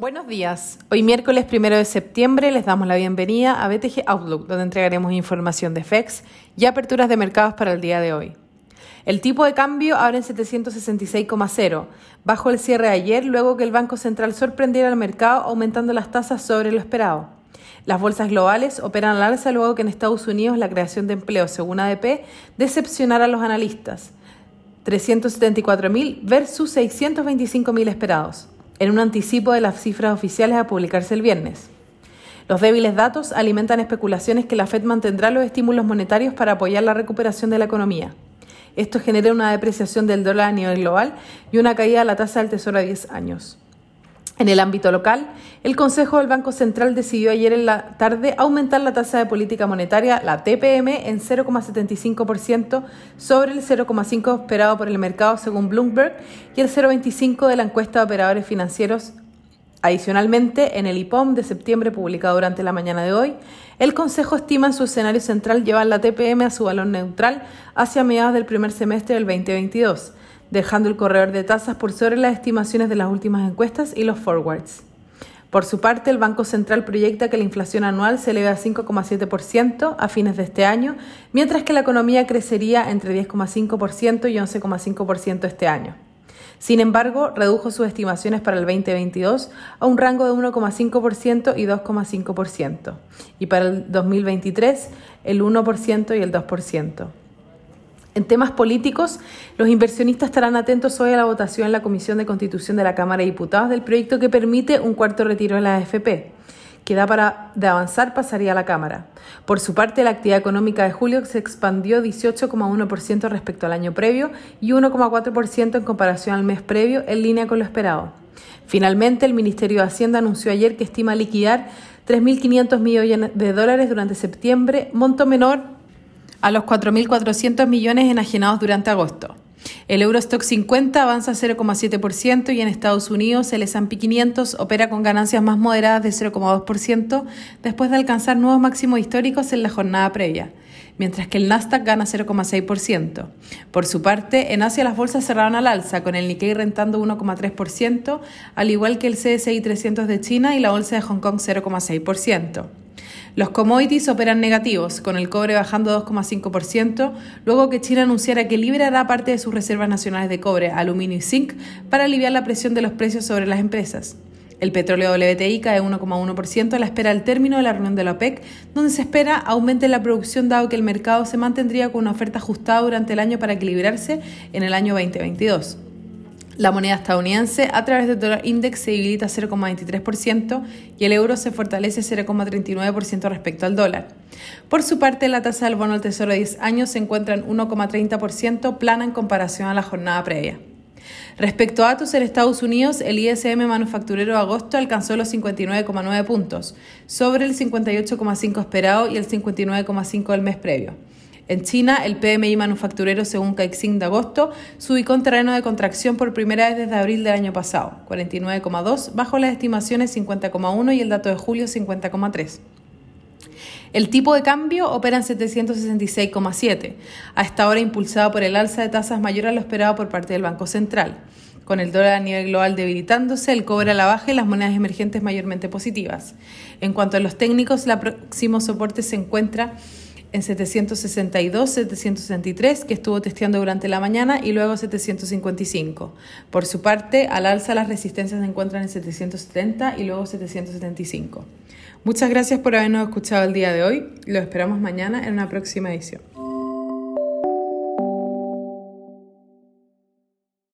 Buenos días. Hoy miércoles primero de septiembre les damos la bienvenida a BTG Outlook, donde entregaremos información de FEX y aperturas de mercados para el día de hoy. El tipo de cambio abre en 766,0, bajo el cierre de ayer luego que el Banco Central sorprendiera al mercado aumentando las tasas sobre lo esperado. Las bolsas globales operan al alza luego que en Estados Unidos la creación de empleo, según ADP, decepcionara a los analistas. 374.000 versus 625.000 esperados en un anticipo de las cifras oficiales a publicarse el viernes. Los débiles datos alimentan especulaciones que la Fed mantendrá los estímulos monetarios para apoyar la recuperación de la economía. Esto genera una depreciación del dólar a nivel global y una caída de la tasa del Tesoro a 10 años. En el ámbito local, el Consejo del Banco Central decidió ayer en la tarde aumentar la tasa de política monetaria, la TPM, en 0,75% sobre el 0,5% esperado por el mercado según Bloomberg y el 0,25% de la encuesta de operadores financieros. Adicionalmente, en el IPOM de septiembre publicado durante la mañana de hoy, el Consejo estima en su escenario central llevar la TPM a su valor neutral hacia mediados del primer semestre del 2022 dejando el corredor de tasas por sobre las estimaciones de las últimas encuestas y los forwards. Por su parte, el Banco Central proyecta que la inflación anual se eleve a 5,7% a fines de este año, mientras que la economía crecería entre 10,5% y 11,5% este año. Sin embargo, redujo sus estimaciones para el 2022 a un rango de 1,5% y 2,5%, y para el 2023 el 1% y el 2%. En temas políticos, los inversionistas estarán atentos hoy a la votación en la Comisión de Constitución de la Cámara de Diputados del proyecto que permite un cuarto retiro de la AFP, que da para de avanzar pasaría a la Cámara. Por su parte, la actividad económica de julio se expandió 18,1% respecto al año previo y 1,4% en comparación al mes previo, en línea con lo esperado. Finalmente, el Ministerio de Hacienda anunció ayer que estima liquidar 3.500 millones de dólares durante septiembre, monto menor a los 4.400 millones enajenados durante agosto. El Eurostock 50 avanza 0,7% y en Estados Unidos el S&P 500 opera con ganancias más moderadas de 0,2% después de alcanzar nuevos máximos históricos en la jornada previa, mientras que el Nasdaq gana 0,6%. Por su parte, en Asia las bolsas cerraron al alza, con el Nikkei rentando 1,3%, al igual que el CSI 300 de China y la bolsa de Hong Kong 0,6%. Los commodities operan negativos, con el cobre bajando 2,5%, luego que China anunciara que liberará parte de sus reservas nacionales de cobre, aluminio y zinc para aliviar la presión de los precios sobre las empresas. El petróleo WTI cae 1,1% a la espera del término de la reunión de la OPEC, donde se espera aumente la producción dado que el mercado se mantendría con una oferta ajustada durante el año para equilibrarse en el año 2022. La moneda estadounidense a través del dólar index se debilita 0,23% y el euro se fortalece 0,39% respecto al dólar. Por su parte, la tasa del bono del Tesoro de 10 años se encuentra en 1,30%, plana en comparación a la jornada previa. Respecto a datos en Estados Unidos, el ISM manufacturero de agosto alcanzó los 59,9 puntos, sobre el 58,5 esperado y el 59,5 del mes previo. En China, el PMI manufacturero, según Caixin de agosto, se ubicó en terreno de contracción por primera vez desde abril del año pasado, 49,2, bajo las estimaciones 50,1 y el dato de julio 50,3. El tipo de cambio opera en 766,7, a esta hora impulsado por el alza de tasas mayor a lo esperado por parte del Banco Central. Con el dólar a nivel global debilitándose, el cobre a la baja y las monedas emergentes mayormente positivas. En cuanto a los técnicos, el próximo soporte se encuentra en 762, 763, que estuvo testeando durante la mañana, y luego 755. Por su parte, al alza las resistencias se encuentran en 770 y luego 775. Muchas gracias por habernos escuchado el día de hoy. Lo esperamos mañana en una próxima edición.